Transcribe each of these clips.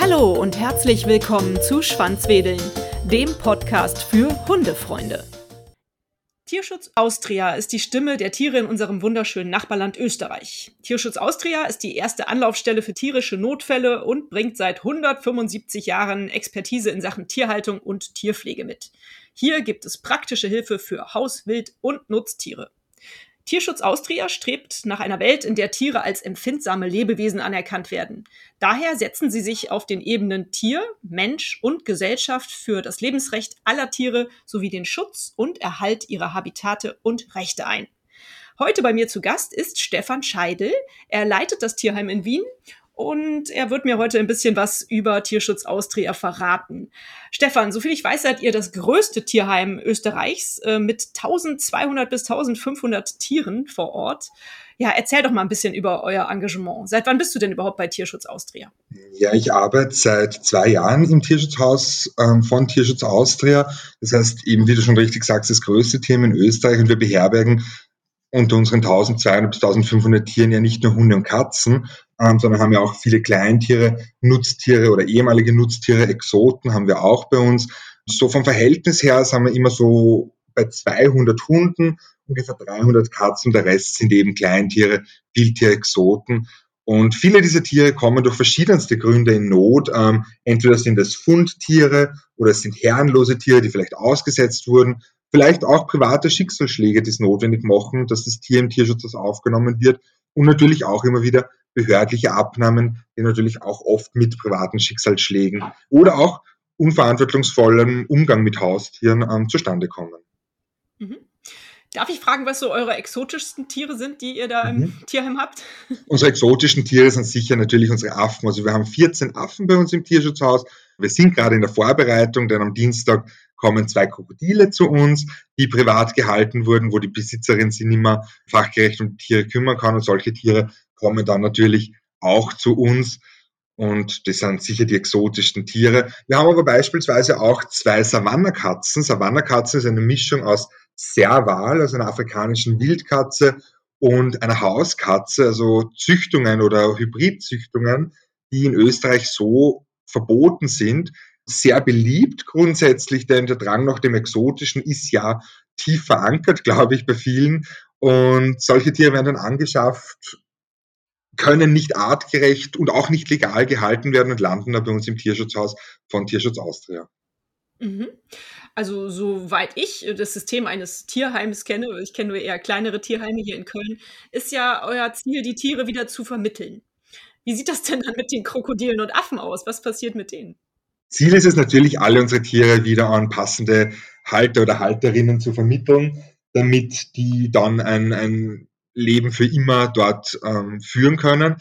Hallo und herzlich willkommen zu Schwanzwedeln, dem Podcast für Hundefreunde. Tierschutz Austria ist die Stimme der Tiere in unserem wunderschönen Nachbarland Österreich. Tierschutz Austria ist die erste Anlaufstelle für tierische Notfälle und bringt seit 175 Jahren Expertise in Sachen Tierhaltung und Tierpflege mit. Hier gibt es praktische Hilfe für Haus-, Wild- und Nutztiere. Tierschutz Austria strebt nach einer Welt, in der Tiere als empfindsame Lebewesen anerkannt werden. Daher setzen sie sich auf den Ebenen Tier, Mensch und Gesellschaft für das Lebensrecht aller Tiere sowie den Schutz und Erhalt ihrer Habitate und Rechte ein. Heute bei mir zu Gast ist Stefan Scheidel. Er leitet das Tierheim in Wien und er wird mir heute ein bisschen was über Tierschutz Austria verraten. Stefan, soviel ich weiß, seid ihr das größte Tierheim Österreichs äh, mit 1200 bis 1500 Tieren vor Ort. Ja, erzähl doch mal ein bisschen über euer Engagement. Seit wann bist du denn überhaupt bei Tierschutz Austria? Ja, ich arbeite seit zwei Jahren im Tierschutzhaus ähm, von Tierschutz Austria. Das heißt, eben wie du schon richtig sagst, das größte Team in Österreich und wir beherbergen unter unseren 1200 bis 1500 Tieren ja nicht nur Hunde und Katzen, ähm, sondern haben ja auch viele Kleintiere, Nutztiere oder ehemalige Nutztiere, Exoten haben wir auch bei uns. So vom Verhältnis her sind wir immer so bei 200 Hunden, ungefähr 300 Katzen, der Rest sind eben Kleintiere, Wildtiere, Exoten. Und viele dieser Tiere kommen durch verschiedenste Gründe in Not. Ähm, entweder sind es Fundtiere oder es sind herrenlose Tiere, die vielleicht ausgesetzt wurden. Vielleicht auch private Schicksalsschläge, die es notwendig machen, dass das Tier im Tierschutz aufgenommen wird. Und natürlich auch immer wieder behördliche Abnahmen, die natürlich auch oft mit privaten Schicksalsschlägen oder auch unverantwortungsvollen Umgang mit Haustieren ähm, zustande kommen. Mhm. Darf ich fragen, was so eure exotischsten Tiere sind, die ihr da mhm. im Tierheim habt? Unsere exotischen Tiere sind sicher natürlich unsere Affen. Also wir haben 14 Affen bei uns im Tierschutzhaus. Wir sind gerade in der Vorbereitung, denn am Dienstag kommen zwei Krokodile zu uns, die privat gehalten wurden, wo die Besitzerin sich nicht mehr fachgerecht um Tiere kümmern kann. Und solche Tiere kommen dann natürlich auch zu uns. Und das sind sicher die exotischsten Tiere. Wir haben aber beispielsweise auch zwei Savannakatzen. Savannakatze ist eine Mischung aus Serval, also einer afrikanischen Wildkatze, und einer Hauskatze, also Züchtungen oder Hybridzüchtungen, die in Österreich so verboten sind. Sehr beliebt grundsätzlich, denn der Drang nach dem Exotischen ist ja tief verankert, glaube ich, bei vielen. Und solche Tiere werden dann angeschafft, können nicht artgerecht und auch nicht legal gehalten werden und landen da bei uns im Tierschutzhaus von Tierschutz Austria. Mhm. Also, soweit ich das System eines Tierheims kenne, ich kenne nur eher kleinere Tierheime hier in Köln, ist ja euer Ziel, die Tiere wieder zu vermitteln. Wie sieht das denn dann mit den Krokodilen und Affen aus? Was passiert mit denen? Ziel ist es natürlich, alle unsere Tiere wieder an passende Halter oder Halterinnen zu vermitteln, damit die dann ein, ein Leben für immer dort ähm, führen können.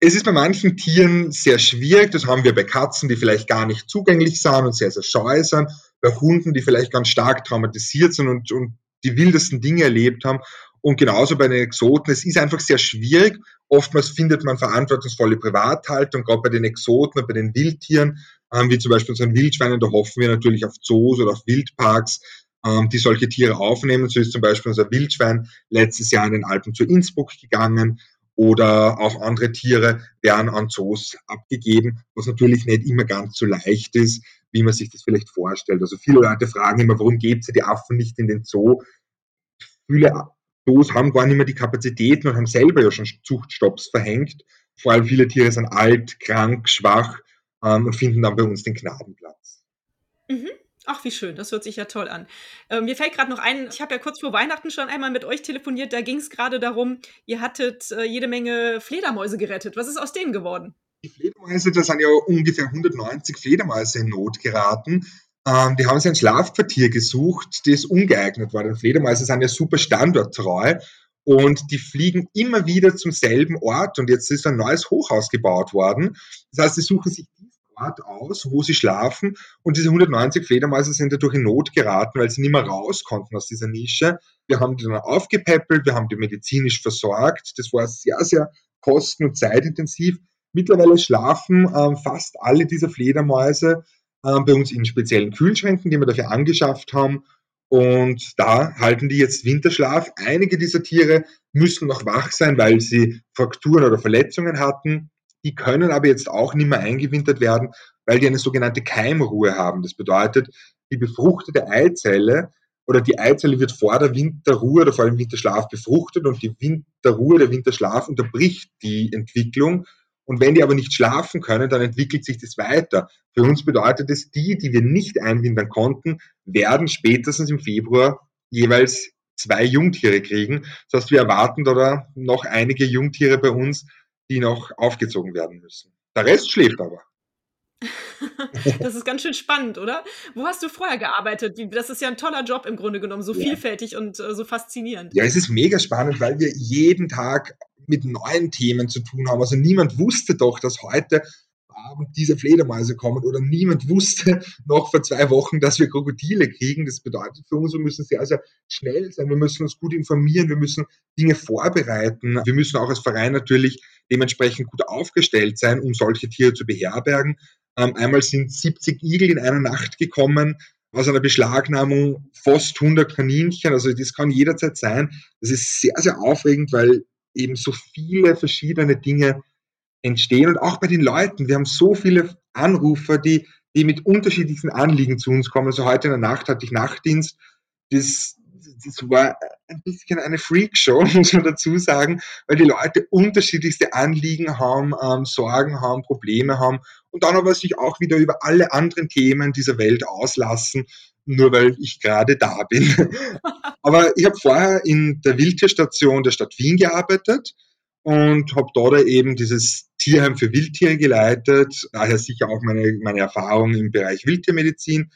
Es ist bei manchen Tieren sehr schwierig. Das haben wir bei Katzen, die vielleicht gar nicht zugänglich sind und sehr, sehr scheu sind. Bei Hunden, die vielleicht ganz stark traumatisiert sind und, und die wildesten Dinge erlebt haben. Und genauso bei den Exoten. Es ist einfach sehr schwierig. Oftmals findet man verantwortungsvolle Privathaltung, gerade bei den Exoten und bei den Wildtieren, ähm, wie zum Beispiel unseren Wildschweinen. Da hoffen wir natürlich auf Zoos oder auf Wildparks, ähm, die solche Tiere aufnehmen. So ist zum Beispiel unser Wildschwein letztes Jahr in den Alpen zu Innsbruck gegangen oder auch andere Tiere werden an Zoos abgegeben, was natürlich nicht immer ganz so leicht ist, wie man sich das vielleicht vorstellt. Also viele Leute fragen immer, warum gebt ihr die Affen nicht in den Zoo? Viele Zoos haben gar nicht mehr die Kapazitäten und haben selber ja schon Zuchtstopps verhängt. Vor allem viele Tiere sind alt, krank, schwach ähm, und finden dann bei uns den Gnadenplatz. Mhm. Ach, wie schön, das hört sich ja toll an. Äh, mir fällt gerade noch ein, ich habe ja kurz vor Weihnachten schon einmal mit euch telefoniert, da ging es gerade darum, ihr hattet äh, jede Menge Fledermäuse gerettet. Was ist aus denen geworden? Die Fledermäuse, da sind ja ungefähr 190 Fledermäuse in Not geraten. Ähm, die haben sich ein Schlafquartier gesucht, das ungeeignet war. Denn Fledermäuse sind ja super standorttreu und die fliegen immer wieder zum selben Ort und jetzt ist ein neues Hochhaus gebaut worden. Das heißt, sie suchen sich Ort aus, wo sie schlafen. Und diese 190 Fledermäuse sind dadurch in Not geraten, weil sie nicht mehr raus konnten aus dieser Nische. Wir haben die dann aufgepäppelt, wir haben die medizinisch versorgt. Das war sehr, sehr kosten- und zeitintensiv. Mittlerweile schlafen ähm, fast alle dieser Fledermäuse ähm, bei uns in speziellen Kühlschränken, die wir dafür angeschafft haben. Und da halten die jetzt Winterschlaf. Einige dieser Tiere müssen noch wach sein, weil sie Frakturen oder Verletzungen hatten. Die können aber jetzt auch nicht mehr eingewintert werden, weil die eine sogenannte Keimruhe haben. Das bedeutet, die befruchtete Eizelle oder die Eizelle wird vor der Winterruhe oder vor dem Winterschlaf befruchtet und die Winterruhe, der Winterschlaf unterbricht die Entwicklung. Und wenn die aber nicht schlafen können, dann entwickelt sich das weiter. Für uns bedeutet es, die, die wir nicht einwintern konnten, werden spätestens im Februar jeweils zwei Jungtiere kriegen. Das heißt, wir erwarten da noch einige Jungtiere bei uns, die noch aufgezogen werden müssen. Der Rest schläft aber. Das ist ganz schön spannend, oder? Wo hast du vorher gearbeitet? Das ist ja ein toller Job im Grunde genommen, so ja. vielfältig und äh, so faszinierend. Ja, es ist mega spannend, weil wir jeden Tag mit neuen Themen zu tun haben. Also niemand wusste doch, dass heute Abend diese Fledermäuse kommen oder niemand wusste noch vor zwei Wochen, dass wir Krokodile kriegen. Das bedeutet für uns, wir müssen sehr, sehr schnell sein. Wir müssen uns gut informieren. Wir müssen Dinge vorbereiten. Wir müssen auch als Verein natürlich dementsprechend gut aufgestellt sein, um solche Tiere zu beherbergen. Ähm, einmal sind 70 Igel in einer Nacht gekommen aus einer Beschlagnahmung fast 100 Kaninchen. Also das kann jederzeit sein. Das ist sehr, sehr aufregend, weil eben so viele verschiedene Dinge entstehen und auch bei den Leuten. Wir haben so viele Anrufer, die, die mit unterschiedlichsten Anliegen zu uns kommen. Also heute in der Nacht hatte ich Nachtdienst. Das, das war ein bisschen eine Freakshow, muss man dazu sagen, weil die Leute unterschiedlichste Anliegen haben, ähm, Sorgen haben, Probleme haben und dann aber sich auch wieder über alle anderen Themen dieser Welt auslassen, nur weil ich gerade da bin. aber ich habe vorher in der Wildtierstation der Stadt Wien gearbeitet und habe dort eben dieses Tierheim für Wildtiere geleitet, daher sicher auch meine, meine Erfahrung im Bereich Wildtiermedizin.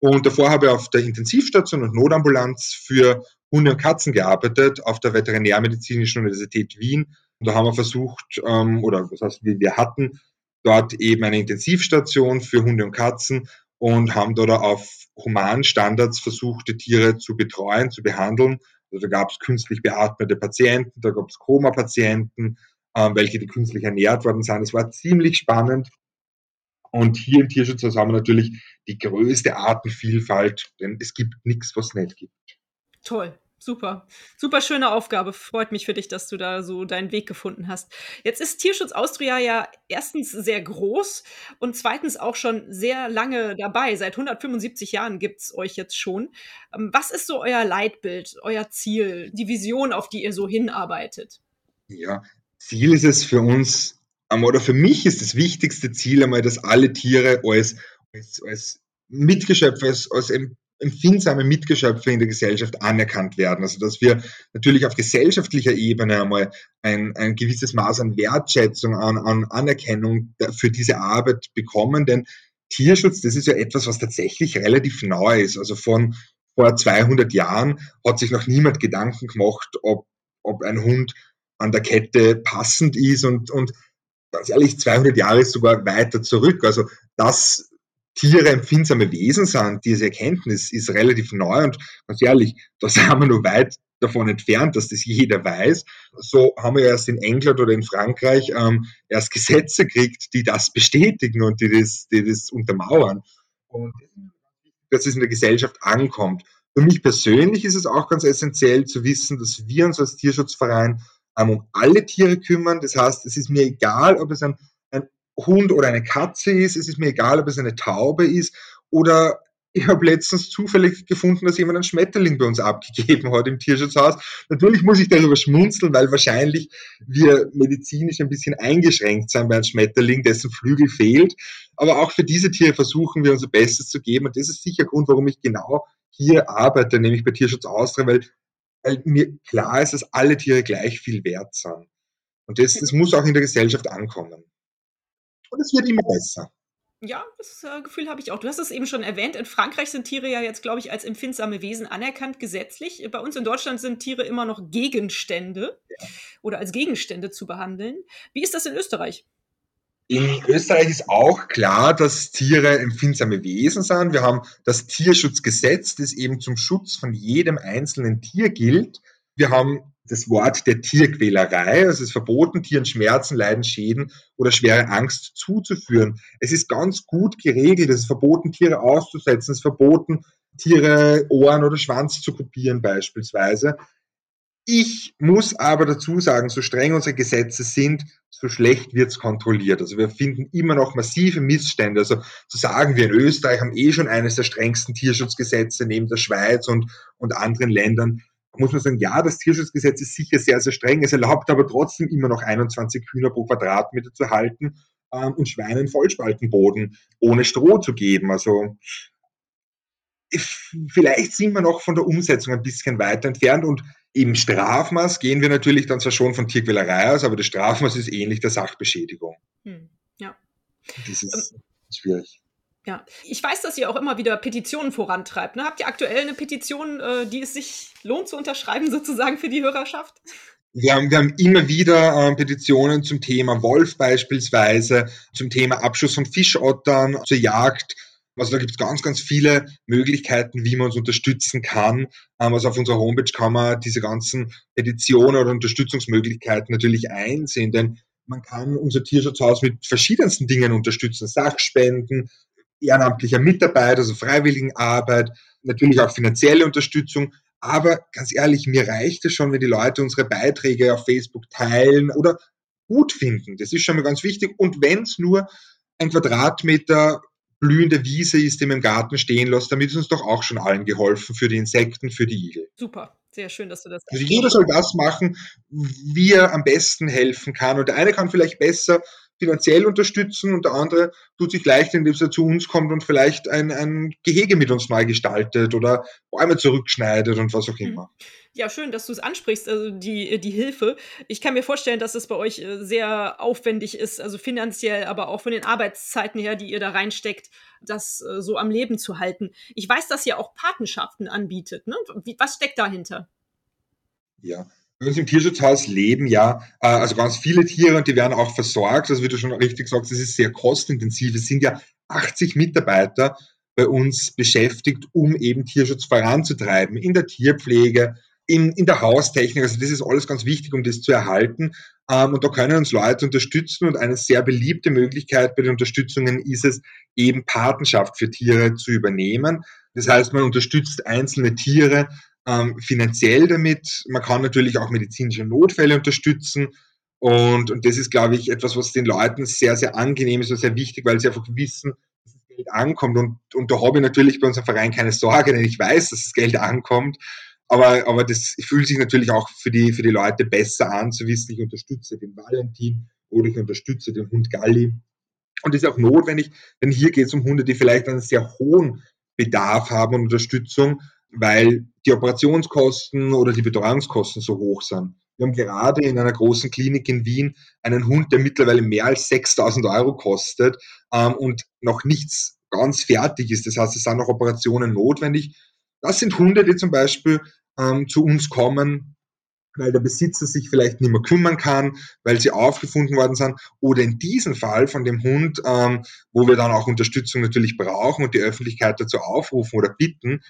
Und davor habe ich auf der Intensivstation und Notambulanz für Hunde und Katzen gearbeitet, auf der Veterinärmedizinischen Universität Wien. Und da haben wir versucht, ähm, oder was heißt, wir hatten dort eben eine Intensivstation für Hunde und Katzen und haben dort auf Humanstandards versucht, die Tiere zu betreuen, zu behandeln. Also da gab es künstlich beatmete Patienten, da gab es Koma-Patienten, ähm, welche die künstlich ernährt worden sind. Es war ziemlich spannend. Und hier im Tierschutzhaus haben wir natürlich die größte Artenvielfalt, denn es gibt nichts, was es nicht gibt. Toll. Super, super schöne Aufgabe. Freut mich für dich, dass du da so deinen Weg gefunden hast. Jetzt ist Tierschutz Austria ja erstens sehr groß und zweitens auch schon sehr lange dabei. Seit 175 Jahren gibt es euch jetzt schon. Ähm, was ist so euer Leitbild, euer Ziel, die Vision, auf die ihr so hinarbeitet? Ja, Ziel ist es für uns, oder für mich ist das wichtigste Ziel einmal, dass alle Tiere als, als, als Mitgeschöpfe, als, als empfindsame Mitgeschöpfe in der Gesellschaft anerkannt werden. Also dass wir natürlich auf gesellschaftlicher Ebene einmal ein, ein gewisses Maß an Wertschätzung, an, an Anerkennung für diese Arbeit bekommen. Denn Tierschutz, das ist ja etwas, was tatsächlich relativ neu ist. Also von vor 200 Jahren hat sich noch niemand Gedanken gemacht, ob, ob ein Hund an der Kette passend ist und, und ganz ehrlich, 200 Jahre ist sogar weiter zurück. Also das Tiere empfindsame Wesen sind, diese Erkenntnis ist relativ neu und ganz ehrlich, da sind wir nur weit davon entfernt, dass das jeder weiß. So haben wir erst in England oder in Frankreich ähm, erst Gesetze gekriegt, die das bestätigen und die das, die das untermauern. Und dass es in der Gesellschaft ankommt. Für mich persönlich ist es auch ganz essentiell zu wissen, dass wir uns als Tierschutzverein um alle Tiere kümmern. Das heißt, es ist mir egal, ob es ein Hund oder eine Katze ist. Es ist mir egal, ob es eine Taube ist oder ich habe letztens zufällig gefunden, dass jemand einen Schmetterling bei uns abgegeben hat im Tierschutzhaus. Natürlich muss ich darüber schmunzeln, weil wahrscheinlich wir medizinisch ein bisschen eingeschränkt sind bei einem Schmetterling, dessen Flügel fehlt. Aber auch für diese Tiere versuchen wir unser Bestes zu geben. Und das ist sicher Grund, warum ich genau hier arbeite, nämlich bei Tierschutz Austria, weil, weil mir klar ist, dass alle Tiere gleich viel wert sind. Und das, das muss auch in der Gesellschaft ankommen. Und es wird immer besser. Ja, das äh, Gefühl habe ich auch. Du hast es eben schon erwähnt. In Frankreich sind Tiere ja jetzt, glaube ich, als empfindsame Wesen anerkannt gesetzlich. Bei uns in Deutschland sind Tiere immer noch Gegenstände ja. oder als Gegenstände zu behandeln. Wie ist das in Österreich? In Österreich ist auch klar, dass Tiere empfindsame Wesen sind. Wir haben das Tierschutzgesetz, das eben zum Schutz von jedem einzelnen Tier gilt. Wir haben das Wort der Tierquälerei. Also es ist verboten, Tieren Schmerzen, Leiden, Schäden oder schwere Angst zuzuführen. Es ist ganz gut geregelt. Es ist verboten, Tiere auszusetzen. Es ist verboten, Tiere Ohren oder Schwanz zu kopieren beispielsweise. Ich muss aber dazu sagen, so streng unsere Gesetze sind, so schlecht wird's kontrolliert. Also wir finden immer noch massive Missstände. Also zu sagen, wir in Österreich haben eh schon eines der strengsten Tierschutzgesetze neben der Schweiz und, und anderen Ländern, muss man sagen, ja, das Tierschutzgesetz ist sicher sehr, sehr streng. Es erlaubt aber trotzdem immer noch 21 Hühner pro Quadratmeter zu halten ähm, und Schweinen Vollspaltenboden ohne Stroh zu geben. Also vielleicht sind wir noch von der Umsetzung ein bisschen weiter entfernt und im Strafmaß gehen wir natürlich dann zwar schon von Tierquälerei aus, aber das Strafmaß ist ähnlich der Sachbeschädigung. Hm, ja. Das ist ähm, schwierig. Ja, ich weiß, dass ihr auch immer wieder Petitionen vorantreibt. Ne? Habt ihr aktuell eine Petition, äh, die es sich lohnt zu unterschreiben, sozusagen für die Hörerschaft? Wir haben, wir haben immer wieder äh, Petitionen zum Thema Wolf beispielsweise, zum Thema Abschuss von Fischottern zur Jagd. Also da gibt es ganz, ganz viele Möglichkeiten, wie man uns unterstützen kann. Ähm, also auf unserer Homepage kann man diese ganzen Petitionen oder Unterstützungsmöglichkeiten natürlich einsehen, denn man kann unser Tierschutzhaus mit verschiedensten Dingen unterstützen. Sachspenden, ehrenamtlicher Mitarbeit, also Freiwilligenarbeit, natürlich auch finanzielle Unterstützung. Aber ganz ehrlich, mir reicht es schon, wenn die Leute unsere Beiträge auf Facebook teilen oder gut finden. Das ist schon mal ganz wichtig. Und wenn es nur ein Quadratmeter blühende Wiese ist, die man im Garten stehen lässt, damit ist uns doch auch schon allen geholfen für die Insekten, für die Igel. Super, sehr schön, dass du das. Also jeder soll das machen, wie er am besten helfen kann. Und der eine kann vielleicht besser finanziell unterstützen und der andere tut sich leicht, indem er zu uns kommt und vielleicht ein, ein Gehege mit uns neu gestaltet oder Bäume zurückschneidet und was auch mhm. immer. Ja, schön, dass du es ansprichst, also die, die Hilfe. Ich kann mir vorstellen, dass es bei euch äh, sehr aufwendig ist, also finanziell, aber auch von den Arbeitszeiten her, die ihr da reinsteckt, das äh, so am Leben zu halten. Ich weiß, dass ihr auch Patenschaften anbietet. Ne? Was steckt dahinter? Ja, bei uns im Tierschutzhaus leben ja äh, also ganz viele Tiere und die werden auch versorgt. Also wie du schon richtig sagst, das ist sehr kostintensiv. Es sind ja 80 Mitarbeiter bei uns beschäftigt, um eben Tierschutz voranzutreiben in der Tierpflege, in, in der Haustechnik. Also das ist alles ganz wichtig, um das zu erhalten. Ähm, und da können uns Leute unterstützen. Und eine sehr beliebte Möglichkeit bei den Unterstützungen ist es, eben Patenschaft für Tiere zu übernehmen. Das heißt, man unterstützt einzelne Tiere ähm, finanziell damit. Man kann natürlich auch medizinische Notfälle unterstützen. Und, und das ist, glaube ich, etwas, was den Leuten sehr, sehr angenehm ist und sehr wichtig, weil sie einfach wissen, dass das Geld ankommt. Und, und da habe ich natürlich bei unserem Verein keine Sorge, denn ich weiß, dass das Geld ankommt. Aber, aber das fühlt sich natürlich auch für die, für die Leute besser an, zu wissen, ich unterstütze den Valentin oder ich unterstütze den Hund Galli. Und das ist auch notwendig, denn hier geht es um Hunde, die vielleicht einen sehr hohen Bedarf haben und Unterstützung weil die Operationskosten oder die Betreuungskosten so hoch sind. Wir haben gerade in einer großen Klinik in Wien einen Hund, der mittlerweile mehr als 6000 Euro kostet ähm, und noch nichts ganz fertig ist. Das heißt, es sind noch Operationen notwendig. Das sind Hunde, die zum Beispiel ähm, zu uns kommen, weil der Besitzer sich vielleicht nicht mehr kümmern kann, weil sie aufgefunden worden sind. Oder in diesem Fall von dem Hund, ähm, wo wir dann auch Unterstützung natürlich brauchen und die Öffentlichkeit dazu aufrufen oder bitten,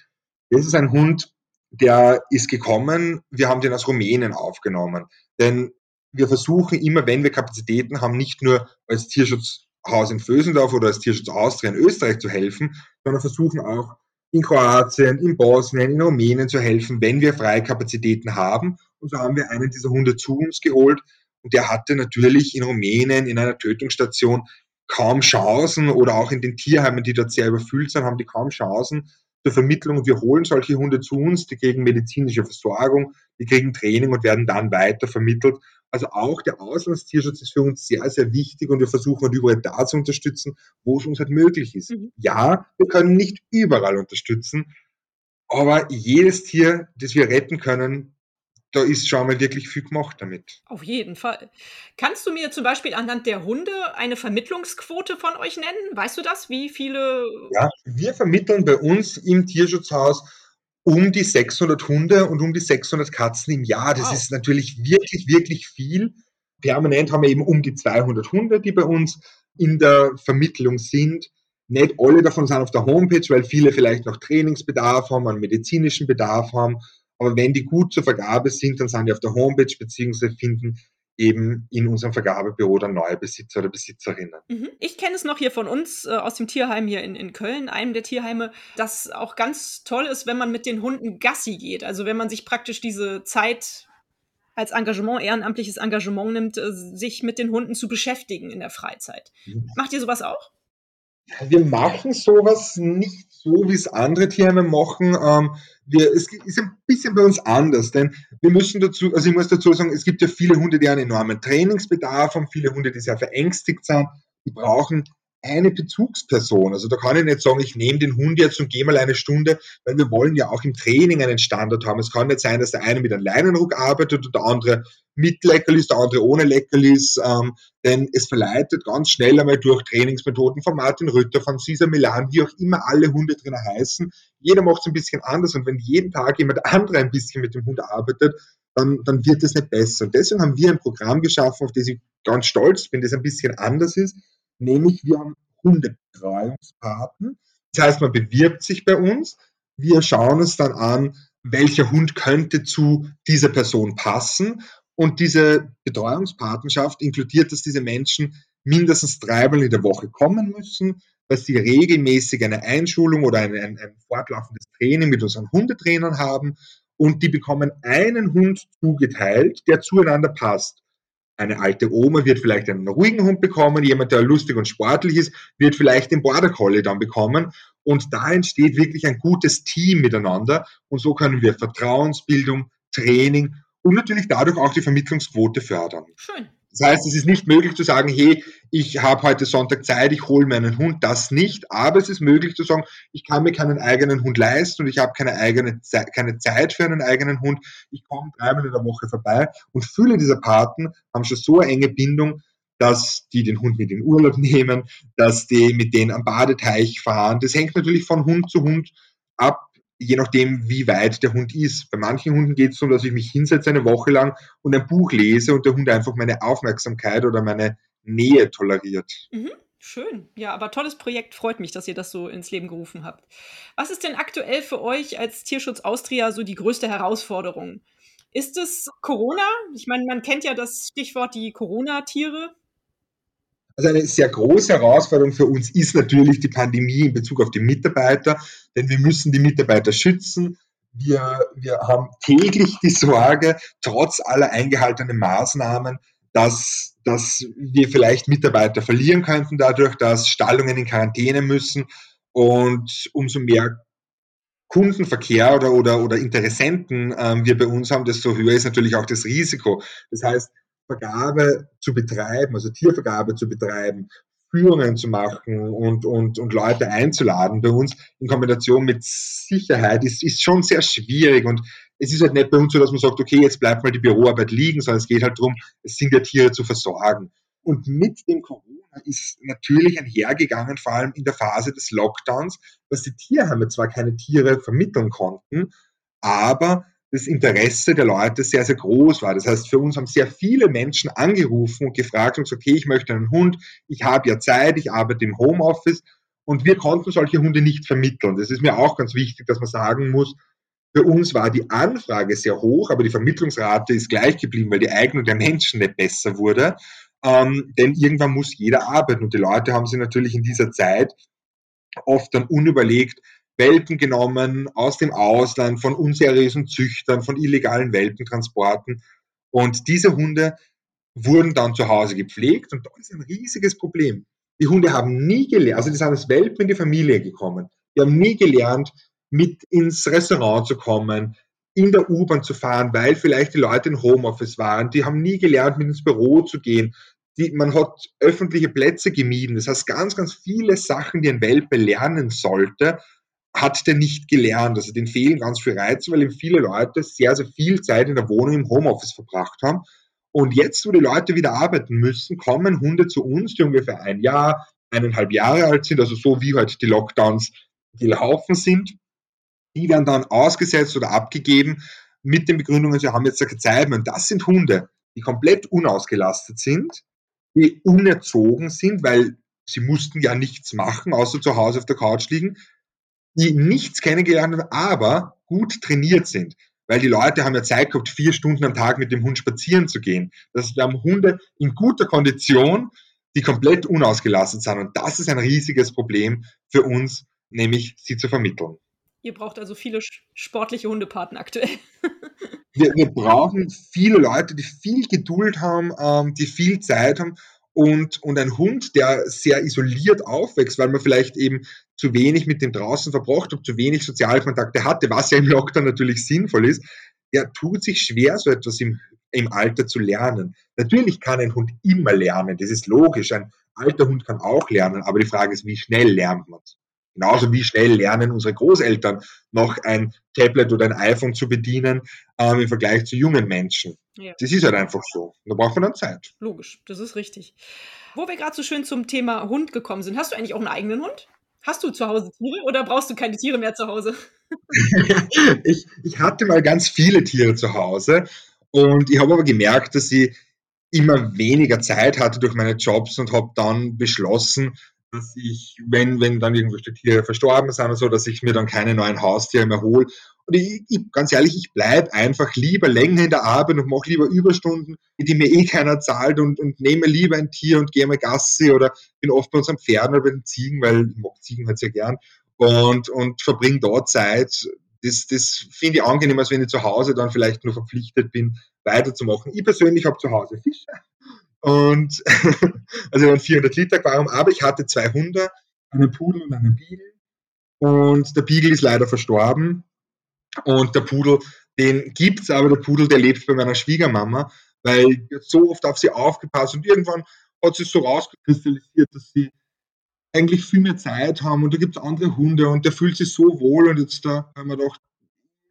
das ist ein Hund, der ist gekommen, wir haben den aus Rumänien aufgenommen. Denn wir versuchen immer, wenn wir Kapazitäten haben, nicht nur als Tierschutzhaus in Vösendorf oder als Tierschutz Austria in Österreich zu helfen, sondern versuchen auch in Kroatien, in Bosnien, in Rumänien zu helfen, wenn wir freie Kapazitäten haben. Und so haben wir einen dieser Hunde zu uns geholt und der hatte natürlich in Rumänien in einer Tötungsstation kaum Chancen oder auch in den Tierheimen, die dort sehr überfüllt sind, haben die kaum Chancen, zur Vermittlung. Wir holen solche Hunde zu uns, die kriegen medizinische Versorgung, die kriegen Training und werden dann weiter vermittelt. Also auch der Auslandstierschutz ist für uns sehr, sehr wichtig und wir versuchen halt überall da zu unterstützen, wo es uns halt möglich ist. Mhm. Ja, wir können nicht überall unterstützen, aber jedes Tier, das wir retten können, da ist schon mal wirklich viel gemacht damit. Auf jeden Fall. Kannst du mir zum Beispiel anhand der Hunde eine Vermittlungsquote von euch nennen? Weißt du das? Wie viele? Ja, wir vermitteln bei uns im Tierschutzhaus um die 600 Hunde und um die 600 Katzen im Jahr. Das wow. ist natürlich wirklich, wirklich viel. Permanent haben wir eben um die 200 Hunde, die bei uns in der Vermittlung sind. Nicht alle davon sind auf der Homepage, weil viele vielleicht noch Trainingsbedarf haben, einen medizinischen Bedarf haben. Aber wenn die gut zur Vergabe sind, dann sind die auf der Homepage beziehungsweise finden eben in unserem Vergabebüro dann neue Besitzer oder Besitzerinnen. Mhm. Ich kenne es noch hier von uns äh, aus dem Tierheim hier in, in Köln, einem der Tierheime, dass auch ganz toll ist, wenn man mit den Hunden Gassi geht. Also wenn man sich praktisch diese Zeit als Engagement, ehrenamtliches Engagement nimmt, äh, sich mit den Hunden zu beschäftigen in der Freizeit. Mhm. Macht ihr sowas auch? Wir machen sowas nicht so, wie es andere Tierheime machen. Ähm, wir, es ist ein bisschen bei uns anders, denn wir müssen dazu, also ich muss dazu sagen, es gibt ja viele Hunde, die einen enormen Trainingsbedarf haben, viele Hunde, die sehr verängstigt sind, die brauchen eine Bezugsperson. Also da kann ich nicht sagen, ich nehme den Hund jetzt und gehe mal eine Stunde, weil wir wollen ja auch im Training einen Standard haben. Es kann nicht sein, dass der eine mit einem Leinenruck arbeitet und der andere mit Leckerlis, der andere ohne Leckerlis, ähm, denn es verleitet ganz schnell einmal durch Trainingsmethoden von Martin Rütter, von Cesar Milan, wie auch immer alle Hunde drin heißen. Jeder macht es ein bisschen anders und wenn jeden Tag jemand andere ein bisschen mit dem Hund arbeitet, dann, dann wird es nicht besser. Und deswegen haben wir ein Programm geschaffen, auf das ich ganz stolz bin, das ein bisschen anders ist nämlich wir haben Hundebetreuungspaten. Das heißt, man bewirbt sich bei uns, wir schauen uns dann an, welcher Hund könnte zu dieser Person passen. Und diese Betreuungspatenschaft inkludiert, dass diese Menschen mindestens dreimal in der Woche kommen müssen, dass sie regelmäßig eine Einschulung oder ein, ein, ein fortlaufendes Training mit unseren Hundetrainern haben und die bekommen einen Hund zugeteilt, der zueinander passt. Eine alte Oma wird vielleicht einen ruhigen Hund bekommen, jemand, der lustig und sportlich ist, wird vielleicht den Border Collie dann bekommen. Und da entsteht wirklich ein gutes Team miteinander. Und so können wir Vertrauensbildung, Training und natürlich dadurch auch die Vermittlungsquote fördern. Schön. Das heißt, es ist nicht möglich zu sagen, hey, ich habe heute Sonntag Zeit, ich hole mir einen Hund, das nicht. Aber es ist möglich zu sagen, ich kann mir keinen eigenen Hund leisten und ich habe keine eigene Zeit, keine Zeit für einen eigenen Hund. Ich komme dreimal in der Woche vorbei und viele dieser Paten haben schon so eine enge Bindung, dass die den Hund mit in Urlaub nehmen, dass die mit denen am Badeteich fahren. Das hängt natürlich von Hund zu Hund ab, je nachdem, wie weit der Hund ist. Bei manchen Hunden geht es so, dass ich mich hinsetze eine Woche lang und ein Buch lese und der Hund einfach meine Aufmerksamkeit oder meine Nähe toleriert. Mhm. Schön. Ja, aber tolles Projekt. Freut mich, dass ihr das so ins Leben gerufen habt. Was ist denn aktuell für euch als Tierschutz Austria so die größte Herausforderung? Ist es Corona? Ich meine, man kennt ja das Stichwort die Corona-Tiere. Also eine sehr große Herausforderung für uns ist natürlich die Pandemie in Bezug auf die Mitarbeiter, denn wir müssen die Mitarbeiter schützen. Wir, wir haben täglich die Sorge, trotz aller eingehaltenen Maßnahmen, dass, dass wir vielleicht Mitarbeiter verlieren könnten dadurch, dass Stallungen in Quarantäne müssen und umso mehr Kundenverkehr oder, oder, oder Interessenten ähm, wir bei uns haben, desto höher ist natürlich auch das Risiko. Das heißt, Vergabe zu betreiben, also Tiervergabe zu betreiben, Führungen zu machen und, und, und Leute einzuladen bei uns in Kombination mit Sicherheit ist, ist schon sehr schwierig und es ist halt nicht bei uns so, dass man sagt, okay, jetzt bleibt mal die Büroarbeit liegen, sondern es geht halt darum, es sind ja Tiere zu versorgen. Und mit dem Corona ist natürlich einhergegangen, vor allem in der Phase des Lockdowns, dass die Tierheime zwar keine Tiere vermitteln konnten, aber das Interesse der Leute sehr, sehr groß war. Das heißt, für uns haben sehr viele Menschen angerufen und gefragt und gesagt, okay, ich möchte einen Hund, ich habe ja Zeit, ich arbeite im Homeoffice und wir konnten solche Hunde nicht vermitteln. Das ist mir auch ganz wichtig, dass man sagen muss, für uns war die Anfrage sehr hoch, aber die Vermittlungsrate ist gleich geblieben, weil die Eignung der Menschen nicht besser wurde. Ähm, denn irgendwann muss jeder arbeiten und die Leute haben sich natürlich in dieser Zeit oft dann unüberlegt Welpen genommen aus dem Ausland, von unseriösen Züchtern, von illegalen Welpentransporten. Und diese Hunde wurden dann zu Hause gepflegt und da ist ein riesiges Problem. Die Hunde haben nie gelernt, also die sind als Welpen in die Familie gekommen. Die haben nie gelernt, mit ins Restaurant zu kommen, in der U-Bahn zu fahren, weil vielleicht die Leute in Homeoffice waren. Die haben nie gelernt, mit ins Büro zu gehen. Die, man hat öffentliche Plätze gemieden. Das heißt, ganz, ganz viele Sachen, die ein Welpe lernen sollte, hat der nicht gelernt. Also den fehlen ganz viele Reize, weil eben viele Leute sehr, sehr viel Zeit in der Wohnung im Homeoffice verbracht haben. Und jetzt, wo die Leute wieder arbeiten müssen, kommen Hunde zu uns, die ungefähr ein Jahr, eineinhalb Jahre alt sind, also so wie halt die Lockdowns gelaufen sind. Die werden dann ausgesetzt oder abgegeben mit den Begründungen, sie haben jetzt keine Zeit mehr. Und das sind Hunde, die komplett unausgelastet sind, die unerzogen sind, weil sie mussten ja nichts machen, außer zu Hause auf der Couch liegen, die nichts kennengelernt haben, aber gut trainiert sind. weil die Leute haben ja Zeit gehabt, vier Stunden am Tag mit dem Hund spazieren zu gehen. Das heißt, wir haben Hunde in guter Kondition, die komplett unausgelastet sind. Und das ist ein riesiges Problem für uns, nämlich sie zu vermitteln. Ihr braucht also viele sportliche Hundepaten aktuell. wir, wir, brauchen viele Leute, die viel Geduld haben, ähm, die viel Zeit haben und, und ein Hund, der sehr isoliert aufwächst, weil man vielleicht eben zu wenig mit dem draußen verbracht hat, zu wenig soziale Kontakte hatte, was ja im Lockdown natürlich sinnvoll ist, der tut sich schwer, so etwas im, im Alter zu lernen. Natürlich kann ein Hund immer lernen, das ist logisch. Ein alter Hund kann auch lernen, aber die Frage ist, wie schnell lernt man es? Genauso wie schnell lernen unsere Großeltern noch ein Tablet oder ein iPhone zu bedienen ähm, im Vergleich zu jungen Menschen. Ja. Das ist halt einfach so. Da braucht man dann Zeit. Logisch, das ist richtig. Wo wir gerade so schön zum Thema Hund gekommen sind, hast du eigentlich auch einen eigenen Hund? Hast du zu Hause Tiere oder brauchst du keine Tiere mehr zu Hause? ich, ich hatte mal ganz viele Tiere zu Hause und ich habe aber gemerkt, dass ich immer weniger Zeit hatte durch meine Jobs und habe dann beschlossen, dass ich, wenn, wenn dann irgendwelche Tiere verstorben sind und so, dass ich mir dann keine neuen Haustiere mehr hole. Und ich, ich ganz ehrlich, ich bleibe einfach lieber länger in der Arbeit und mache lieber Überstunden, die mir eh keiner zahlt und, und nehme lieber ein Tier und gehe mal Gassi oder bin oft bei unseren Pferden oder bei den Ziegen, weil ich mag Ziegen halt sehr gern und, und verbringe dort Zeit. Das, das finde ich angenehmer, als wenn ich zu Hause dann vielleicht nur verpflichtet bin, weiterzumachen. Ich persönlich habe zu Hause Fische und also ein 400 Liter Aquarium, aber ich hatte zwei Hunde, einen Pudel und einen Beagle. Und der Beagle ist leider verstorben. Und der Pudel, den gibt's, aber der Pudel, der lebt bei meiner Schwiegermama, weil so oft auf sie aufgepasst und irgendwann hat sie so rauskristallisiert, dass sie eigentlich viel mehr Zeit haben und da gibt es andere Hunde und der fühlt sich so wohl und jetzt da haben wir doch,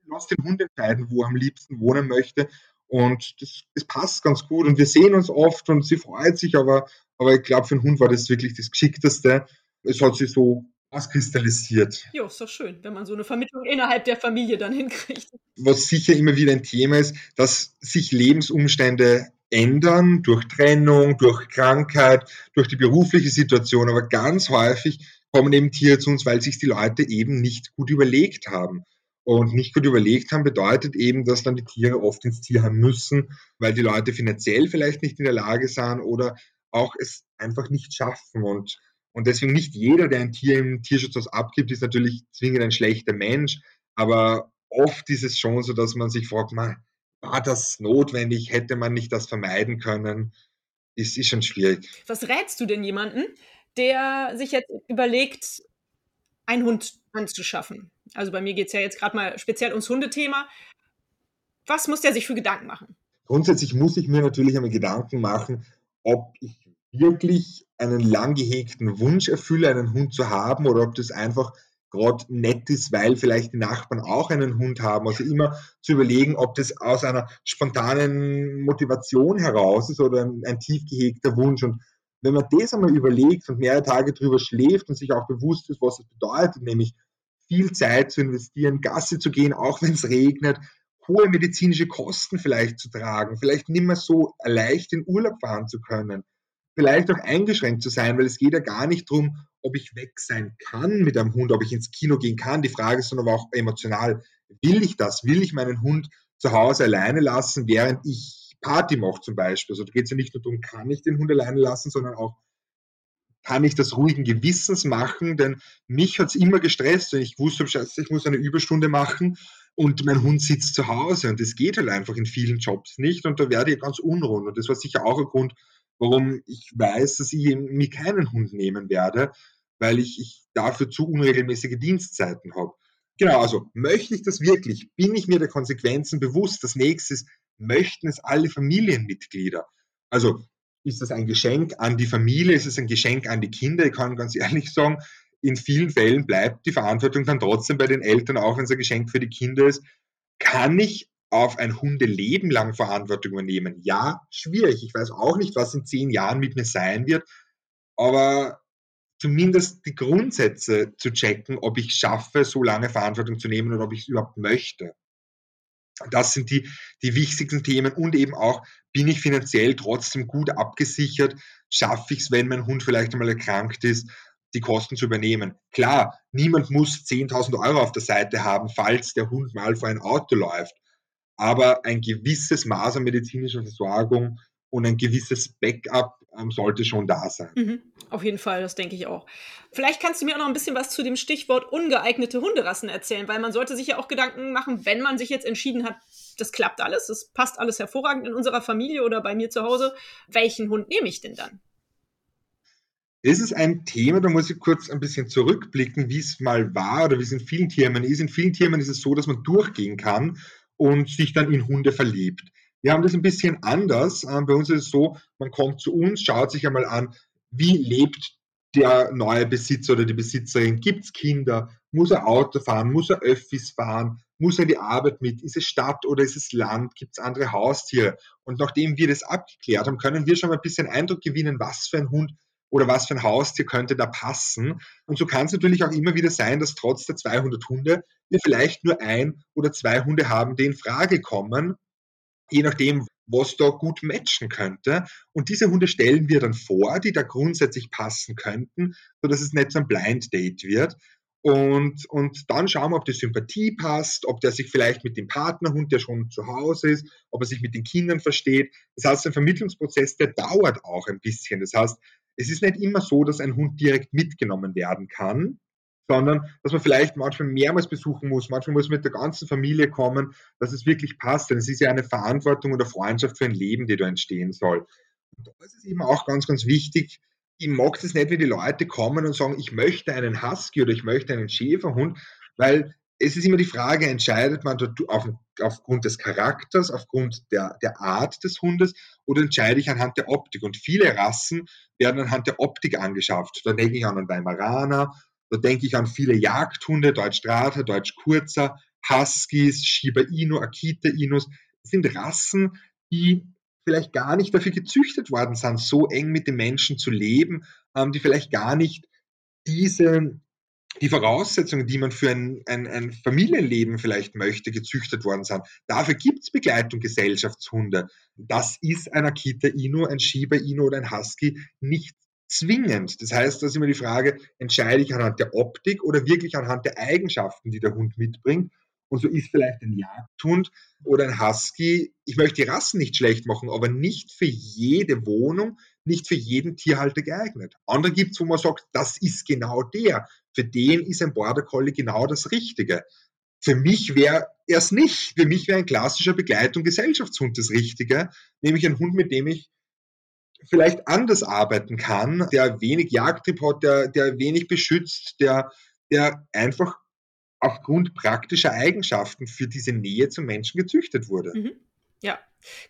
lass den Hund entscheiden, wo er am liebsten wohnen möchte und das, das passt ganz gut und wir sehen uns oft und sie freut sich, aber, aber ich glaube, für einen Hund war das wirklich das Geschickteste. Es hat sich so auskristallisiert. Ja, ist doch schön, wenn man so eine Vermittlung innerhalb der Familie dann hinkriegt. Was sicher immer wieder ein Thema ist, dass sich Lebensumstände ändern durch Trennung, durch Krankheit, durch die berufliche Situation, aber ganz häufig kommen eben Tiere zu uns, weil sich die Leute eben nicht gut überlegt haben und nicht gut überlegt haben, bedeutet eben, dass dann die Tiere oft ins Tierheim müssen, weil die Leute finanziell vielleicht nicht in der Lage sind oder auch es einfach nicht schaffen. Und, und deswegen nicht jeder, der ein Tier im Tierschutzhaus abgibt, ist natürlich zwingend ein schlechter Mensch. Aber oft ist es schon so, dass man sich fragt, man, war das notwendig? Hätte man nicht das vermeiden können? Es ist schon schwierig. Was rätst du denn jemanden, der sich jetzt überlegt, einen Hund anzuschaffen? Also bei mir geht es ja jetzt gerade mal speziell ums Hundethema. Was muss der sich für Gedanken machen? Grundsätzlich muss ich mir natürlich einmal Gedanken machen, ob ich wirklich einen lang gehegten Wunsch erfülle, einen Hund zu haben, oder ob das einfach gerade nett ist, weil vielleicht die Nachbarn auch einen Hund haben. Also immer zu überlegen, ob das aus einer spontanen Motivation heraus ist oder ein, ein tief gehegter Wunsch. Und wenn man das einmal überlegt und mehrere Tage drüber schläft und sich auch bewusst ist, was es bedeutet, nämlich viel Zeit zu investieren, Gasse zu gehen, auch wenn es regnet, hohe medizinische Kosten vielleicht zu tragen, vielleicht nicht mehr so leicht in Urlaub fahren zu können, vielleicht auch eingeschränkt zu sein, weil es geht ja gar nicht darum, ob ich weg sein kann mit einem Hund, ob ich ins Kino gehen kann. Die Frage ist dann aber auch emotional, will ich das? Will ich meinen Hund zu Hause alleine lassen, während ich Party mache zum Beispiel? Also da geht es ja nicht nur darum, kann ich den Hund alleine lassen, sondern auch, kann ich das ruhigen Gewissens machen, denn mich hat es immer gestresst, wenn ich wusste, ich muss eine Überstunde machen und mein Hund sitzt zu Hause und das geht halt einfach in vielen Jobs nicht und da werde ich ganz unrund und das war sicher auch ein Grund, warum ich weiß, dass ich mir keinen Hund nehmen werde, weil ich, ich dafür zu unregelmäßige Dienstzeiten habe. Genau, also möchte ich das wirklich? Bin ich mir der Konsequenzen bewusst? Das nächste ist, möchten es alle Familienmitglieder? Also ist das ein Geschenk an die Familie? Ist es ein Geschenk an die Kinder? Ich kann ganz ehrlich sagen, in vielen Fällen bleibt die Verantwortung dann trotzdem bei den Eltern, auch wenn es ein Geschenk für die Kinder ist. Kann ich auf ein Hundeleben lang Verantwortung übernehmen? Ja, schwierig. Ich weiß auch nicht, was in zehn Jahren mit mir sein wird, aber zumindest die Grundsätze zu checken, ob ich schaffe, so lange Verantwortung zu nehmen oder ob ich es überhaupt möchte. Das sind die, die wichtigsten Themen und eben auch, bin ich finanziell trotzdem gut abgesichert? Schaffe ich es, wenn mein Hund vielleicht einmal erkrankt ist, die Kosten zu übernehmen? Klar, niemand muss 10.000 Euro auf der Seite haben, falls der Hund mal vor ein Auto läuft. Aber ein gewisses Maß an medizinischer Versorgung und ein gewisses Backup ähm, sollte schon da sein. Mhm, auf jeden Fall, das denke ich auch. Vielleicht kannst du mir auch noch ein bisschen was zu dem Stichwort ungeeignete Hunderassen erzählen, weil man sollte sich ja auch Gedanken machen, wenn man sich jetzt entschieden hat, das klappt alles, das passt alles hervorragend in unserer Familie oder bei mir zu Hause, welchen Hund nehme ich denn dann? Das ist ein Thema, da muss ich kurz ein bisschen zurückblicken, wie es mal war oder wie es in vielen Firmen ist. In vielen Firmen ist es so, dass man durchgehen kann und sich dann in Hunde verliebt. Wir haben das ein bisschen anders. Ähm, bei uns ist es so, man kommt zu uns, schaut sich einmal an, wie lebt der neue Besitzer oder die Besitzerin? Gibt es Kinder? Muss er Auto fahren? Muss er Öffis fahren? Muss er die Arbeit mit? Ist es Stadt oder ist es Land? Gibt es andere Haustiere? Und nachdem wir das abgeklärt haben, können wir schon mal ein bisschen Eindruck gewinnen, was für ein Hund oder was für ein Haustier könnte da passen. Und so kann es natürlich auch immer wieder sein, dass trotz der 200 Hunde wir vielleicht nur ein oder zwei Hunde haben, die in Frage kommen, je nachdem, was da gut matchen könnte. Und diese Hunde stellen wir dann vor, die da grundsätzlich passen könnten, sodass es nicht so ein Blind Date wird. Und, und dann schauen wir, ob die Sympathie passt, ob der sich vielleicht mit dem Partnerhund, der schon zu Hause ist, ob er sich mit den Kindern versteht. Das heißt, ein Vermittlungsprozess, der dauert auch ein bisschen. Das heißt, es ist nicht immer so, dass ein Hund direkt mitgenommen werden kann, sondern dass man vielleicht manchmal mehrmals besuchen muss, manchmal muss man mit der ganzen Familie kommen, dass es wirklich passt. Denn es ist ja eine Verantwortung oder Freundschaft für ein Leben, die da entstehen soll. Und da ist es eben auch ganz, ganz wichtig, ich mag das nicht, wenn die Leute kommen und sagen, ich möchte einen Husky oder ich möchte einen Schäferhund, weil es ist immer die Frage, entscheidet man auf, aufgrund des Charakters, aufgrund der, der Art des Hundes oder entscheide ich anhand der Optik? Und viele Rassen werden anhand der Optik angeschafft. Da denke ich an einen Weimaraner da denke ich an viele Jagdhunde, Deutsch Strata, Deutsch Kurzer, Huskies, Shiba Inu, Akita Inus. Das sind Rassen, die vielleicht gar nicht dafür gezüchtet worden sind, so eng mit den Menschen zu leben, ähm, die vielleicht gar nicht diese, die Voraussetzungen, die man für ein, ein, ein Familienleben vielleicht möchte, gezüchtet worden sind. Dafür gibt es Begleitung Gesellschaftshunde. Das ist ein Akita Inu, ein Shiba Inu oder ein Husky nicht zwingend. Das heißt, da ist immer die Frage, entscheide ich anhand der Optik oder wirklich anhand der Eigenschaften, die der Hund mitbringt. Und so ist vielleicht ein Jagdhund oder ein Husky, ich möchte die Rassen nicht schlecht machen, aber nicht für jede Wohnung, nicht für jeden Tierhalter geeignet. Andere gibt es, wo man sagt, das ist genau der. Für den ist ein Border Collie genau das Richtige. Für mich wäre er es nicht. Für mich wäre ein klassischer Begleitung Gesellschaftshund das Richtige, nämlich ein Hund, mit dem ich vielleicht anders arbeiten kann, der wenig Jagdtrieb hat, der, der wenig beschützt, der, der einfach aufgrund praktischer Eigenschaften für diese Nähe zum Menschen gezüchtet wurde. Mhm. Ja.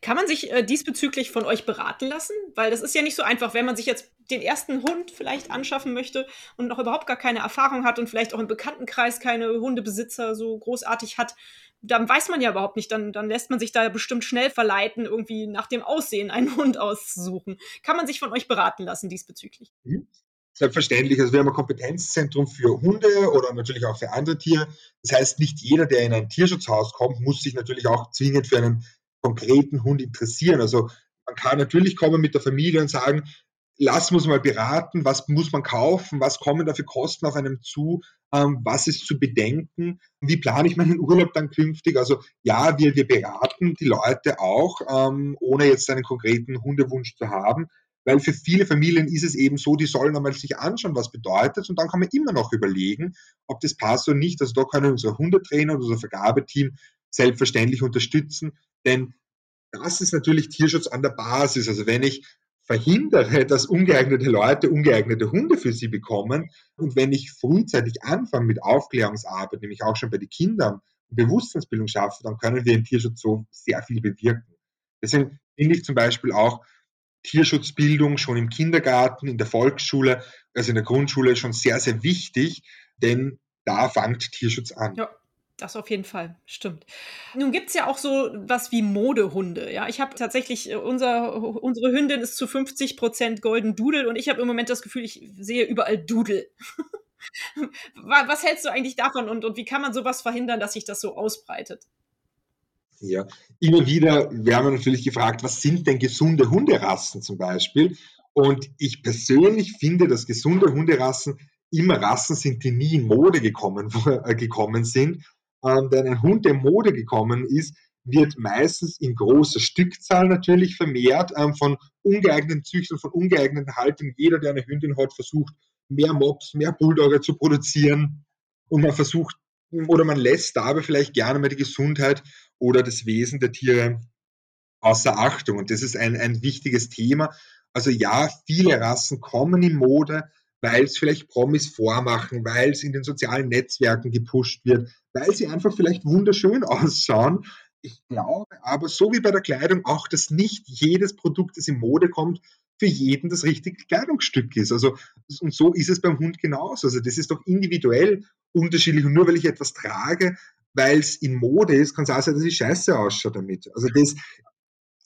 Kann man sich äh, diesbezüglich von euch beraten lassen? Weil das ist ja nicht so einfach, wenn man sich jetzt den ersten Hund vielleicht anschaffen möchte und noch überhaupt gar keine Erfahrung hat und vielleicht auch im Bekanntenkreis keine Hundebesitzer so großartig hat dann weiß man ja überhaupt nicht, dann, dann lässt man sich da bestimmt schnell verleiten, irgendwie nach dem Aussehen einen Hund auszusuchen. Kann man sich von euch beraten lassen diesbezüglich? Mhm. Selbstverständlich. Also wir haben ein Kompetenzzentrum für Hunde oder natürlich auch für andere Tiere. Das heißt, nicht jeder, der in ein Tierschutzhaus kommt, muss sich natürlich auch zwingend für einen konkreten Hund interessieren. Also man kann natürlich kommen mit der Familie und sagen, wir uns mal beraten, was muss man kaufen, was kommen da für Kosten auf einem zu, ähm, was ist zu bedenken, wie plane ich meinen Urlaub dann künftig. Also ja, wir, wir beraten die Leute auch, ähm, ohne jetzt einen konkreten Hundewunsch zu haben, weil für viele Familien ist es eben so, die sollen einmal sich anschauen, was bedeutet und dann kann man immer noch überlegen, ob das passt oder nicht. Also da können unser Hundetrainer und unser Vergabeteam selbstverständlich unterstützen, denn das ist natürlich Tierschutz an der Basis. Also wenn ich verhindere, dass ungeeignete Leute ungeeignete Hunde für sie bekommen. Und wenn ich frühzeitig anfange mit Aufklärungsarbeit, nämlich auch schon bei den Kindern, Bewusstseinsbildung schaffe, dann können wir im Tierschutz so sehr viel bewirken. Deswegen finde ich zum Beispiel auch Tierschutzbildung schon im Kindergarten, in der Volksschule, also in der Grundschule schon sehr, sehr wichtig, denn da fängt Tierschutz an. Ja. Das auf jeden Fall, stimmt. Nun gibt es ja auch so was wie Modehunde. Ja, ich habe tatsächlich, äh, unser, unsere Hündin ist zu 50 Prozent Golden Doodle und ich habe im Moment das Gefühl, ich sehe überall Doodle. was hältst du eigentlich davon und, und wie kann man sowas verhindern, dass sich das so ausbreitet? Ja, immer wieder werden wir natürlich gefragt, was sind denn gesunde Hunderassen zum Beispiel? Und ich persönlich finde, dass gesunde Hunderassen immer Rassen sind, die nie in Mode gekommen, äh, gekommen sind, ähm, denn ein Hund, der in Mode gekommen ist, wird meistens in großer Stückzahl natürlich vermehrt ähm, von ungeeigneten Züchtern, von ungeeigneten Haltungen. Jeder, der eine Hündin hat, versucht, mehr Mops, mehr Bulldogger zu produzieren und man versucht oder man lässt dabei vielleicht gerne mal die Gesundheit oder das Wesen der Tiere außer Achtung. Und das ist ein, ein wichtiges Thema. Also ja, viele Rassen kommen in Mode, weil es vielleicht Promis vormachen, weil es in den sozialen Netzwerken gepusht wird, weil sie einfach vielleicht wunderschön ausschauen. Ich glaube aber, so wie bei der Kleidung auch, dass nicht jedes Produkt, das in Mode kommt, für jeden das richtige Kleidungsstück ist. Also, und so ist es beim Hund genauso. Also, das ist doch individuell unterschiedlich. Und nur weil ich etwas trage, weil es in Mode ist, kann es auch sein, dass ich scheiße ausschaue damit. Also, das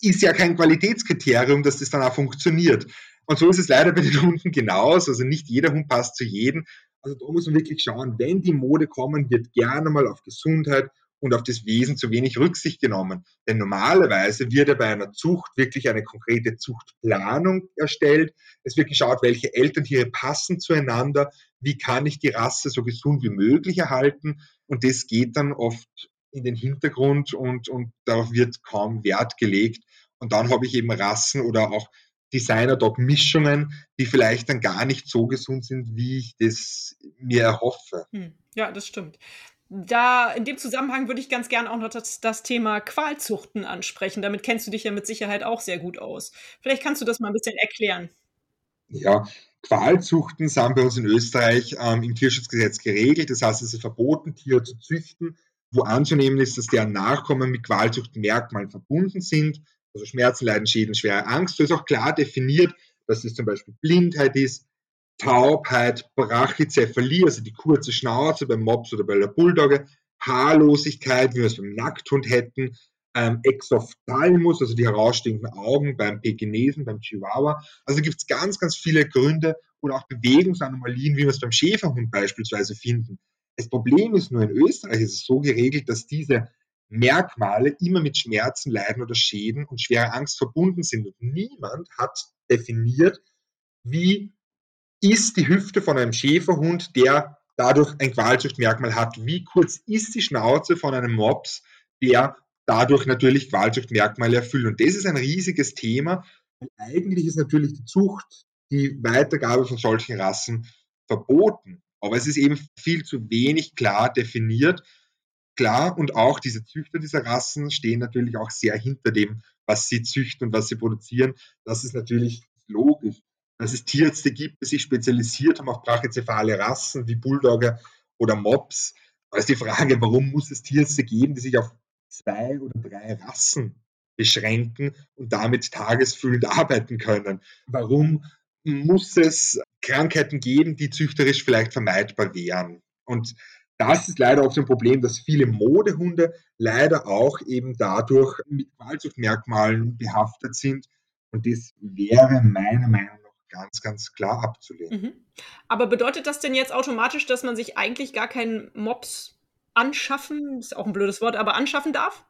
ist ja kein Qualitätskriterium, dass das dann auch funktioniert. Und so ist es leider bei den Hunden genauso. Also nicht jeder Hund passt zu jedem. Also da muss man wirklich schauen, wenn die Mode kommen, wird gerne mal auf Gesundheit und auf das Wesen zu wenig Rücksicht genommen. Denn normalerweise wird ja bei einer Zucht wirklich eine konkrete Zuchtplanung erstellt. Es wird geschaut, welche Elterntiere passen zueinander, wie kann ich die Rasse so gesund wie möglich erhalten. Und das geht dann oft in den Hintergrund und, und darauf wird kaum Wert gelegt. Und dann habe ich eben Rassen oder auch Designer-Dog-Mischungen, die vielleicht dann gar nicht so gesund sind, wie ich das mir erhoffe. Hm. Ja, das stimmt. Da in dem Zusammenhang würde ich ganz gerne auch noch das, das, Thema Qualzuchten ansprechen. Damit kennst du dich ja mit Sicherheit auch sehr gut aus. Vielleicht kannst du das mal ein bisschen erklären. Ja, Qualzuchten sind bei uns in Österreich ähm, im Tierschutzgesetz geregelt. Das heißt, es ist verboten, Tiere zu züchten, wo anzunehmen ist, dass deren Nachkommen mit Qualzuchtmerkmalen verbunden sind also Schmerzen, Leiden, Schäden, schwere Angst. So ist auch klar definiert, dass es zum Beispiel Blindheit ist, Taubheit, Brachycephalie, also die kurze Schnauze beim Mops oder bei der Bulldogge, Haarlosigkeit, wie wir es beim Nackthund hätten, ähm, Exophthalmus, also die herausstehenden Augen beim Pekinesen, beim Chihuahua. Also gibt es ganz, ganz viele Gründe oder auch Bewegungsanomalien, wie wir es beim Schäferhund beispielsweise finden. Das Problem ist nur, in Österreich ist es so geregelt, dass diese Merkmale immer mit Schmerzen, Leiden oder Schäden und schwerer Angst verbunden sind. Und niemand hat definiert, wie ist die Hüfte von einem Schäferhund, der dadurch ein Qualzuchtmerkmal hat. Wie kurz ist die Schnauze von einem Mops, der dadurch natürlich Qualzuchtmerkmale erfüllt. Und das ist ein riesiges Thema. Eigentlich ist natürlich die Zucht, die Weitergabe von solchen Rassen verboten. Aber es ist eben viel zu wenig klar definiert, klar, und auch diese Züchter dieser Rassen stehen natürlich auch sehr hinter dem, was sie züchten und was sie produzieren. Das ist natürlich logisch. Dass es Tierärzte gibt, die sich spezialisiert haben auf brachycephale Rassen wie Bulldogger oder Mops. Da ist die Frage, warum muss es Tierärzte geben, die sich auf zwei oder drei Rassen beschränken und damit tagesfüllend arbeiten können? Warum muss es Krankheiten geben, die züchterisch vielleicht vermeidbar wären? Und das ist leider auch so ein Problem, dass viele Modehunde leider auch eben dadurch mit Qualzuchtmerkmalen behaftet sind. Und das wäre meiner Meinung nach ganz, ganz klar abzulehnen. Mhm. Aber bedeutet das denn jetzt automatisch, dass man sich eigentlich gar keinen Mops anschaffen, ist auch ein blödes Wort, aber anschaffen darf?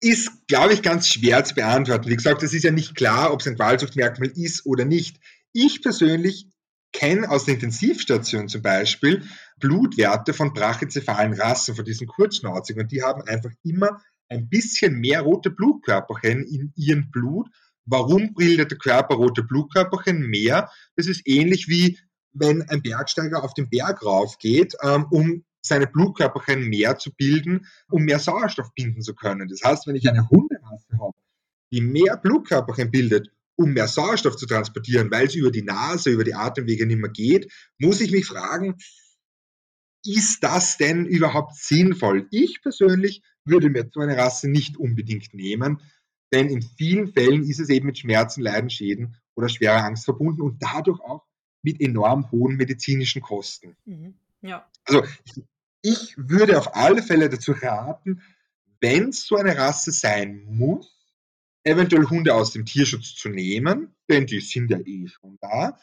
Ist, glaube ich, ganz schwer zu beantworten. Wie gesagt, es ist ja nicht klar, ob es ein Qualzuchtmerkmal ist oder nicht. Ich persönlich kenne aus der Intensivstation zum Beispiel Blutwerte von brachycephalen Rassen, von diesen Kurzschnauzigen. Und die haben einfach immer ein bisschen mehr rote Blutkörperchen in ihrem Blut. Warum bildet der Körper rote Blutkörperchen mehr? Das ist ähnlich wie wenn ein Bergsteiger auf den Berg raufgeht, ähm, um seine Blutkörperchen mehr zu bilden, um mehr Sauerstoff binden zu können. Das heißt, wenn ich eine Hunderasse habe, die mehr Blutkörperchen bildet, um mehr Sauerstoff zu transportieren, weil es über die Nase, über die Atemwege nicht mehr geht, muss ich mich fragen, ist das denn überhaupt sinnvoll? Ich persönlich würde mir so eine Rasse nicht unbedingt nehmen, denn in vielen Fällen ist es eben mit Schmerzen, Leiden, Schäden oder schwerer Angst verbunden und dadurch auch mit enorm hohen medizinischen Kosten. Mhm. Ja. Also ich, ich würde auf alle Fälle dazu raten, wenn es so eine Rasse sein muss, eventuell Hunde aus dem Tierschutz zu nehmen, denn die sind ja eh schon da.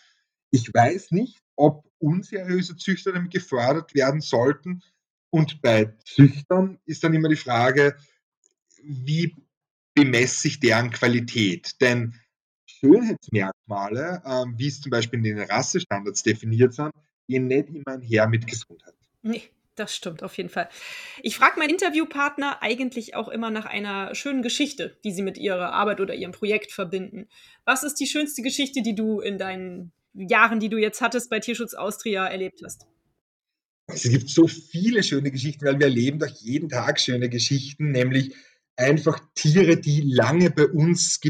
Ich weiß nicht, ob unseriöse Züchter damit gefördert werden sollten. Und bei Züchtern ist dann immer die Frage, wie bemesse ich deren Qualität? Denn Schönheitsmerkmale, ähm, wie es zum Beispiel in den Rassestandards definiert sind, gehen nicht immer einher mit Gesundheit. Nee, Das stimmt, auf jeden Fall. Ich frage meinen Interviewpartner eigentlich auch immer nach einer schönen Geschichte, die sie mit ihrer Arbeit oder ihrem Projekt verbinden. Was ist die schönste Geschichte, die du in deinen Jahren, die du jetzt hattest bei Tierschutz Austria erlebt hast? Es gibt so viele schöne Geschichten, weil wir erleben doch jeden Tag schöne Geschichten, nämlich einfach Tiere, die lange bei uns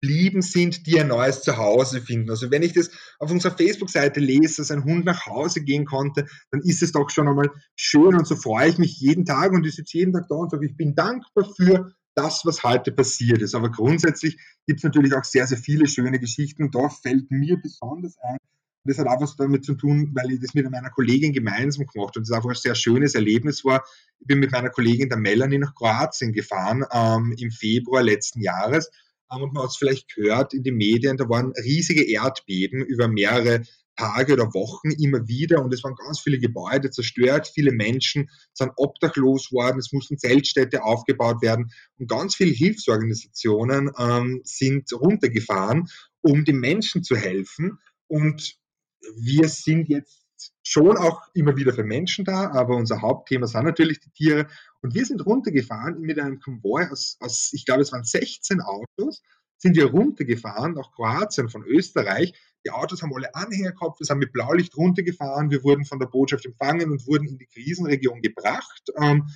geblieben sind, die ein neues Zuhause finden. Also wenn ich das auf unserer Facebook-Seite lese, dass ein Hund nach Hause gehen konnte, dann ist es doch schon einmal schön und so freue ich mich jeden Tag und ich sitze jeden Tag da und sage, ich bin dankbar für das, was heute passiert ist. Aber grundsätzlich gibt es natürlich auch sehr, sehr viele schöne Geschichten und da fällt mir besonders ein, und das hat auch was damit zu tun, weil ich das mit meiner Kollegin gemeinsam gemacht habe und das einfach ein sehr schönes Erlebnis war. Ich bin mit meiner Kollegin der Melanie nach Kroatien gefahren ähm, im Februar letzten Jahres und man hat es vielleicht gehört in den Medien, da waren riesige Erdbeben über mehrere Tage oder Wochen immer wieder und es waren ganz viele Gebäude zerstört, viele Menschen sind obdachlos worden, es mussten Zeltstädte aufgebaut werden und ganz viele Hilfsorganisationen ähm, sind runtergefahren, um den Menschen zu helfen und wir sind jetzt schon auch immer wieder für Menschen da, aber unser Hauptthema sind natürlich die Tiere. Und wir sind runtergefahren mit einem Konvoi aus, aus ich glaube, es waren 16 Autos, sind wir runtergefahren nach Kroatien von Österreich. Die Autos haben alle Anhänger gehabt, wir sind mit Blaulicht runtergefahren, wir wurden von der Botschaft empfangen und wurden in die Krisenregion gebracht, ähm,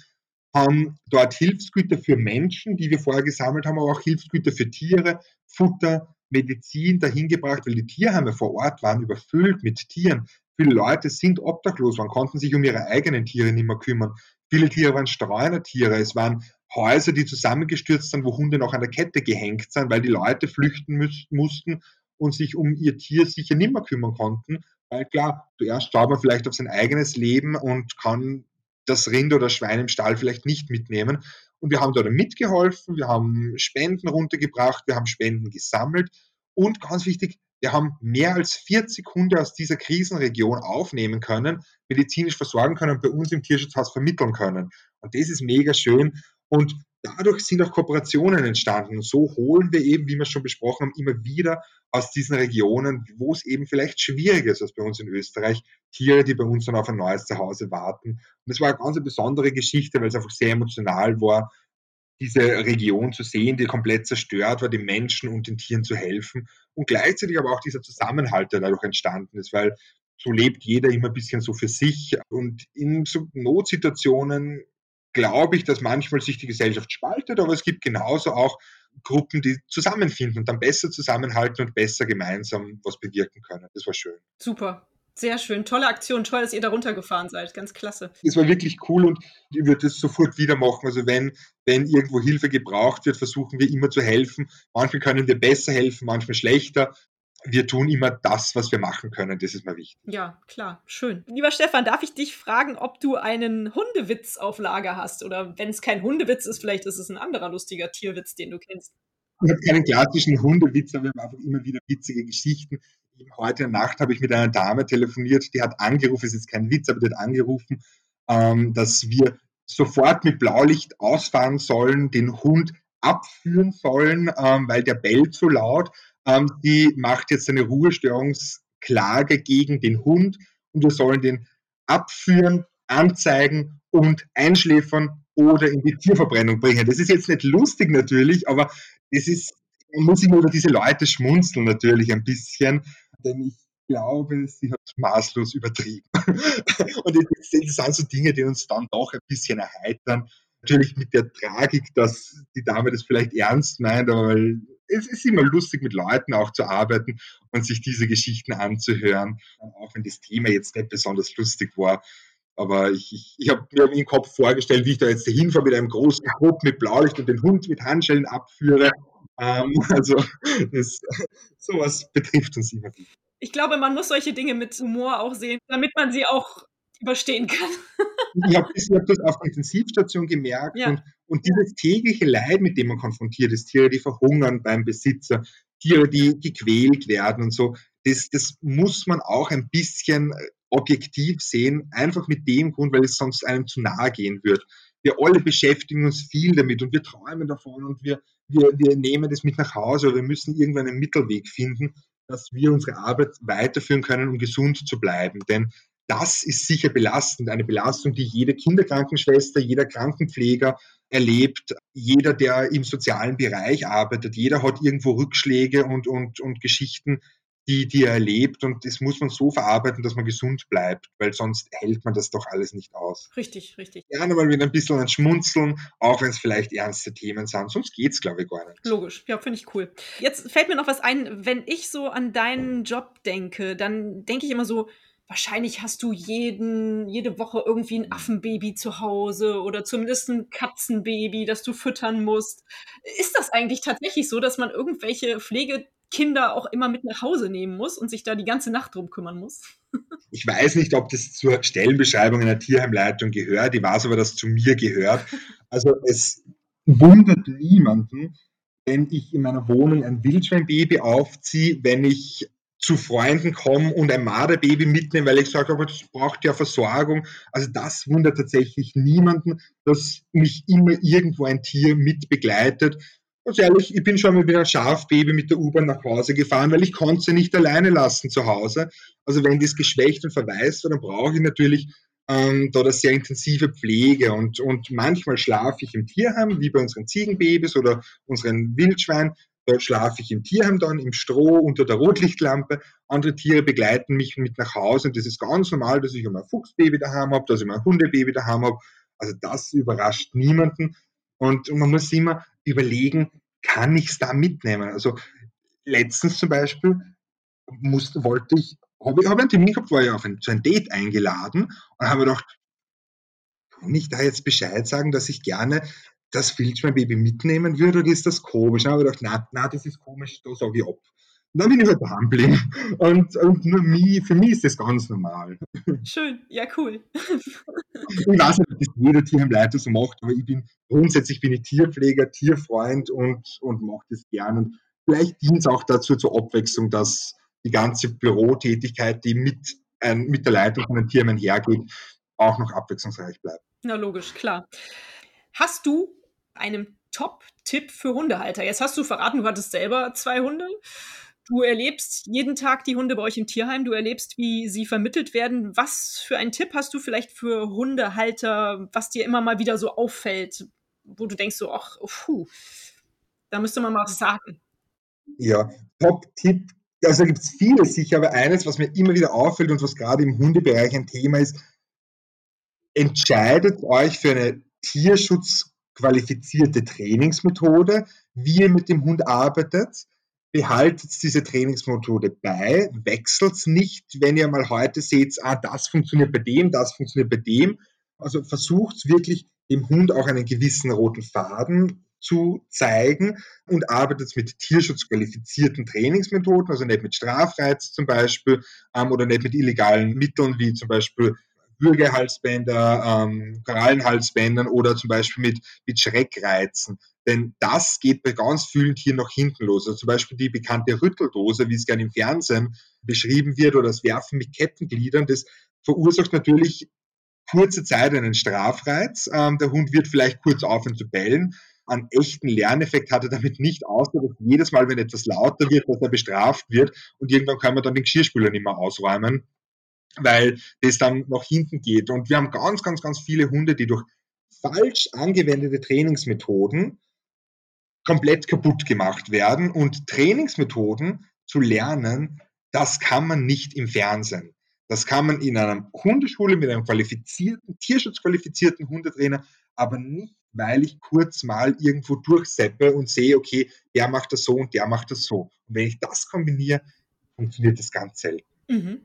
haben dort Hilfsgüter für Menschen, die wir vorher gesammelt haben, aber auch Hilfsgüter für Tiere, Futter, Medizin dahin gebracht, weil die Tierheime vor Ort waren überfüllt mit Tieren. Viele Leute sind obdachlos, man konnten sich um ihre eigenen Tiere nicht mehr kümmern. Viele Tiere waren Streunertiere, es waren Häuser, die zusammengestürzt sind, wo Hunde noch an der Kette gehängt sind, weil die Leute flüchten müß, mussten und sich um ihr Tier sicher nicht mehr kümmern konnten. Weil klar, zuerst schaut man vielleicht auf sein eigenes Leben und kann das Rind oder Schwein im Stall vielleicht nicht mitnehmen. Und wir haben dort mitgeholfen, wir haben Spenden runtergebracht, wir haben Spenden gesammelt und ganz wichtig, wir haben mehr als 40 Hunde aus dieser Krisenregion aufnehmen können, medizinisch versorgen können und bei uns im Tierschutzhaus vermitteln können. Und das ist mega schön. Und dadurch sind auch Kooperationen entstanden. Und so holen wir eben, wie wir schon besprochen haben, immer wieder aus diesen Regionen, wo es eben vielleicht schwieriger ist als bei uns in Österreich, Tiere, die bei uns dann auf ein neues Zuhause warten. Und das war eine ganz besondere Geschichte, weil es einfach sehr emotional war, diese Region zu sehen, die komplett zerstört war, den Menschen und den Tieren zu helfen und gleichzeitig aber auch dieser Zusammenhalt, der dadurch entstanden ist, weil so lebt jeder immer ein bisschen so für sich und in so Notsituationen glaube ich, dass manchmal sich die Gesellschaft spaltet, aber es gibt genauso auch Gruppen, die zusammenfinden und dann besser zusammenhalten und besser gemeinsam was bewirken können. Das war schön. Super. Sehr schön, tolle Aktion, toll, dass ihr da runtergefahren seid, ganz klasse. Es war wirklich cool und ich würde das sofort wieder machen. Also wenn, wenn irgendwo Hilfe gebraucht wird, versuchen wir immer zu helfen. Manchmal können wir besser helfen, manchmal schlechter. Wir tun immer das, was wir machen können. Das ist mir wichtig. Ja, klar, schön. Lieber Stefan, darf ich dich fragen, ob du einen Hundewitz auf Lager hast? Oder wenn es kein Hundewitz ist, vielleicht ist es ein anderer lustiger Tierwitz, den du kennst. Ich habe keinen klassischen Hundewitz, aber wir haben einfach immer wieder witzige Geschichten heute Nacht habe ich mit einer Dame telefoniert, die hat angerufen, ist jetzt kein Witz, aber die hat angerufen, ähm, dass wir sofort mit Blaulicht ausfahren sollen, den Hund abführen sollen, ähm, weil der bellt so laut. Ähm, die macht jetzt eine Ruhestörungsklage gegen den Hund und wir sollen den abführen, anzeigen und einschläfern oder in die Tierverbrennung bringen. Das ist jetzt nicht lustig natürlich, aber das ist, muss immer über diese Leute schmunzeln natürlich ein bisschen denn ich glaube, sie hat maßlos übertrieben. und das sind so Dinge, die uns dann doch ein bisschen erheitern. Natürlich mit der Tragik, dass die Dame das vielleicht ernst meint, aber es ist immer lustig, mit Leuten auch zu arbeiten und sich diese Geschichten anzuhören, auch wenn das Thema jetzt nicht besonders lustig war. Aber ich, ich, ich habe mir im Kopf vorgestellt, wie ich da jetzt hinfahre mit einem großen Grupp mit Blaulicht und den Hund mit Handschellen abführe ähm, also das, sowas betrifft uns immer wieder. Ich glaube, man muss solche Dinge mit Humor auch sehen, damit man sie auch überstehen kann. ich habe hab das auf der Intensivstation gemerkt ja. und, und dieses tägliche Leid, mit dem man konfrontiert ist, Tiere, die verhungern beim Besitzer, Tiere, die gequält werden und so, das, das muss man auch ein bisschen objektiv sehen, einfach mit dem Grund, weil es sonst einem zu nahe gehen wird. Wir alle beschäftigen uns viel damit und wir träumen davon und wir, wir, wir nehmen das mit nach Hause oder wir müssen irgendwann einen Mittelweg finden, dass wir unsere Arbeit weiterführen können, um gesund zu bleiben. Denn das ist sicher belastend, eine Belastung, die jede Kinderkrankenschwester, jeder Krankenpfleger erlebt, jeder, der im sozialen Bereich arbeitet, jeder hat irgendwo Rückschläge und, und, und Geschichten, die, die er erlebt und das muss man so verarbeiten, dass man gesund bleibt, weil sonst hält man das doch alles nicht aus. Richtig, richtig. Gerne mal wieder ein bisschen ein Schmunzeln, auch wenn es vielleicht ernste Themen sind, sonst geht es, glaube ich, gar nicht. Logisch, ja, finde ich cool. Jetzt fällt mir noch was ein, wenn ich so an deinen Job denke, dann denke ich immer so, wahrscheinlich hast du jeden, jede Woche irgendwie ein Affenbaby zu Hause oder zumindest ein Katzenbaby, das du füttern musst. Ist das eigentlich tatsächlich so, dass man irgendwelche Pflegekinder auch immer mit nach Hause nehmen muss und sich da die ganze Nacht drum kümmern muss? Ich weiß nicht, ob das zur Stellenbeschreibung einer Tierheimleitung gehört. Ich weiß aber, dass zu mir gehört. Also es wundert niemanden, wenn ich in meiner Wohnung ein Wildschweinbaby aufziehe, wenn ich zu Freunden komme und ein Marderbaby mitnehme, weil ich sage, aber das braucht ja Versorgung. Also das wundert tatsächlich niemanden, dass mich immer irgendwo ein Tier mit begleitet. Ganz ehrlich, ich bin schon mal mit einem Schafbaby mit der U-Bahn nach Hause gefahren, weil ich konnte sie nicht alleine lassen zu Hause. Also wenn das geschwächt und verwaist war, dann brauche ich natürlich ähm, da eine sehr intensive Pflege und, und manchmal schlafe ich im Tierheim, wie bei unseren Ziegenbabys oder unseren Wildschweinen, da schlafe ich im Tierheim dann, im Stroh, unter der Rotlichtlampe. Andere Tiere begleiten mich mit nach Hause und das ist ganz normal, dass ich immer ein Fuchsbaby daheim habe, dass ich immer ein Hundebaby daheim habe. Also das überrascht niemanden. Und man muss immer überlegen, kann ich es da mitnehmen? Also letztens zum Beispiel musste, wollte ich, habe ich hab einen Termin gehabt, war ja auf ein, zu einem Date eingeladen und habe gedacht, kann ich da jetzt Bescheid sagen, dass ich gerne das Wildschweinbaby mitnehmen würde oder ist das komisch? Dann habe ich gedacht, na, das ist komisch, da sage ich ab. Dann bin ich halt daheim geblieben. Und, und nur mich, für mich ist das ganz normal. Schön, ja, cool. Ich weiß nicht, ob das jeder Tierheimleiter so macht, aber ich bin grundsätzlich bin ich Tierpfleger, Tierfreund und, und mache das gern. Und vielleicht dient es auch dazu zur Abwechslung, dass die ganze Bürotätigkeit, die mit, ein, mit der Leitung von einem Tierheim hergeht, auch noch abwechslungsreich bleibt. Na, logisch, klar. Hast du einem Top-Tipp für Hundehalter. Jetzt hast du verraten, du hattest selber zwei Hunde. Du erlebst jeden Tag die Hunde bei euch im Tierheim. Du erlebst, wie sie vermittelt werden. Was für einen Tipp hast du vielleicht für Hundehalter, was dir immer mal wieder so auffällt, wo du denkst so, ach, puh, da müsste man mal was sagen. Ja, Top-Tipp. Also gibt es viele sicher, aber eines, was mir immer wieder auffällt und was gerade im Hundebereich ein Thema ist, entscheidet euch für eine Tierschutz qualifizierte Trainingsmethode, wie ihr mit dem Hund arbeitet. Behaltet diese Trainingsmethode bei, wechselt nicht, wenn ihr mal heute seht, ah, das funktioniert bei dem, das funktioniert bei dem. Also versucht wirklich dem Hund auch einen gewissen roten Faden zu zeigen und arbeitet mit tierschutzqualifizierten Trainingsmethoden, also nicht mit Strafreiz zum Beispiel ähm, oder nicht mit illegalen Mitteln wie zum Beispiel Würgehalsbänder, ähm, Korallenhalsbändern oder zum Beispiel mit, mit Schreckreizen. Denn das geht bei ganz vielen Tieren noch hinten los. Also zum Beispiel die bekannte Rütteldose, wie es gerne im Fernsehen beschrieben wird, oder das Werfen mit Kettengliedern, das verursacht natürlich kurze Zeit einen Strafreiz. Ähm, der Hund wird vielleicht kurz aufhören zu bellen. Einen echten Lerneffekt hat er damit nicht, außer dass jedes Mal, wenn etwas lauter wird, dass er bestraft wird und irgendwann kann man dann den Geschirrspüler nicht mehr ausräumen weil das dann nach hinten geht. Und wir haben ganz, ganz, ganz viele Hunde, die durch falsch angewendete Trainingsmethoden komplett kaputt gemacht werden. Und Trainingsmethoden zu lernen, das kann man nicht im Fernsehen. Das kann man in einer Hundeschule mit einem qualifizierten, tierschutzqualifizierten Hundetrainer, aber nicht, weil ich kurz mal irgendwo durchseppe und sehe, okay, der macht das so und der macht das so. Und wenn ich das kombiniere, funktioniert das ganz selten. Mhm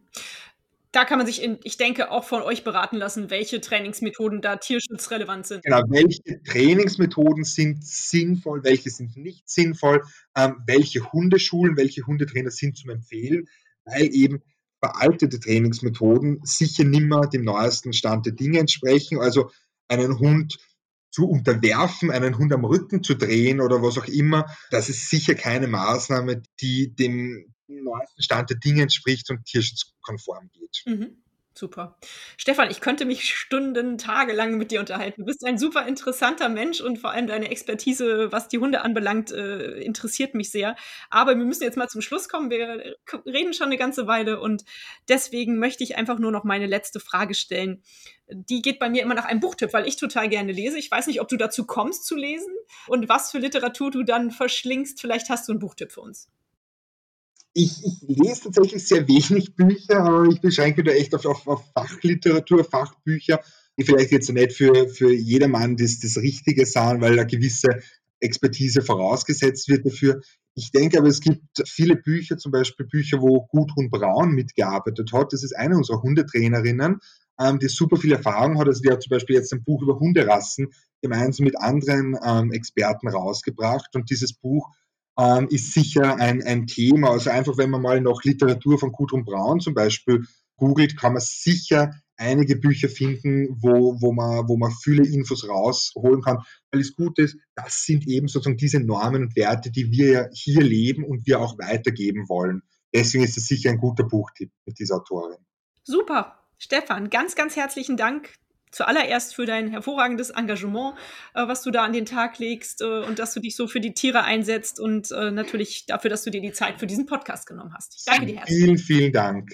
da kann man sich, in, ich denke, auch von euch beraten lassen, welche Trainingsmethoden da tierschutzrelevant sind. Genau, welche Trainingsmethoden sind sinnvoll, welche sind nicht sinnvoll, ähm, welche Hundeschulen, welche Hundetrainer sind zum Empfehlen, weil eben veraltete Trainingsmethoden sicher nimmer dem neuesten Stand der Dinge entsprechen. Also einen Hund zu unterwerfen, einen Hund am Rücken zu drehen oder was auch immer, das ist sicher keine Maßnahme, die dem neuesten Stand der Dinge entspricht und tierschutzkonform geht. Mhm. Super. Stefan, ich könnte mich Stunden, tagelang mit dir unterhalten. Du bist ein super interessanter Mensch und vor allem deine Expertise, was die Hunde anbelangt, äh, interessiert mich sehr. Aber wir müssen jetzt mal zum Schluss kommen. Wir reden schon eine ganze Weile und deswegen möchte ich einfach nur noch meine letzte Frage stellen. Die geht bei mir immer nach einem Buchtipp, weil ich total gerne lese. Ich weiß nicht, ob du dazu kommst zu lesen und was für Literatur du dann verschlingst. Vielleicht hast du einen Buchtipp für uns. Ich, ich, lese tatsächlich sehr wenig Bücher, aber ich beschränke da echt auf, auf, auf Fachliteratur, Fachbücher, die vielleicht jetzt nicht für, für jedermann das, das Richtige sind, weil eine gewisse Expertise vorausgesetzt wird dafür. Ich denke aber, es gibt viele Bücher, zum Beispiel Bücher, wo Gudrun Braun mitgearbeitet hat. Das ist eine unserer Hundetrainerinnen, ähm, die super viel Erfahrung hat. Also die hat zum Beispiel jetzt ein Buch über Hunderassen gemeinsam mit anderen ähm, Experten rausgebracht. Und dieses Buch ähm, ist sicher ein, ein Thema. Also einfach, wenn man mal noch Literatur von Gudrun Braun zum Beispiel googelt, kann man sicher einige Bücher finden, wo, wo, man, wo man viele Infos rausholen kann. Weil das Gute ist, das sind eben sozusagen diese Normen und Werte, die wir ja hier leben und wir auch weitergeben wollen. Deswegen ist es sicher ein guter Buchtipp mit dieser Autorin. Super. Stefan, ganz, ganz herzlichen Dank zuallererst für dein hervorragendes Engagement, äh, was du da an den Tag legst äh, und dass du dich so für die Tiere einsetzt und äh, natürlich dafür, dass du dir die Zeit für diesen Podcast genommen hast. Ich danke dir herzlich. Vielen, vielen Dank.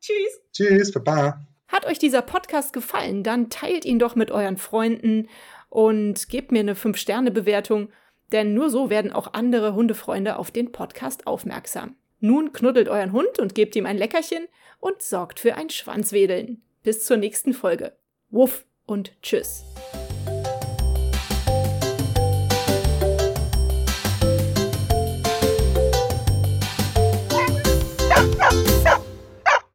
Tschüss. Tschüss, Baba. Hat euch dieser Podcast gefallen, dann teilt ihn doch mit euren Freunden und gebt mir eine 5-Sterne-Bewertung, denn nur so werden auch andere Hundefreunde auf den Podcast aufmerksam. Nun knuddelt euren Hund und gebt ihm ein Leckerchen und sorgt für ein Schwanzwedeln. Bis zur nächsten Folge. Wuff und tschüss.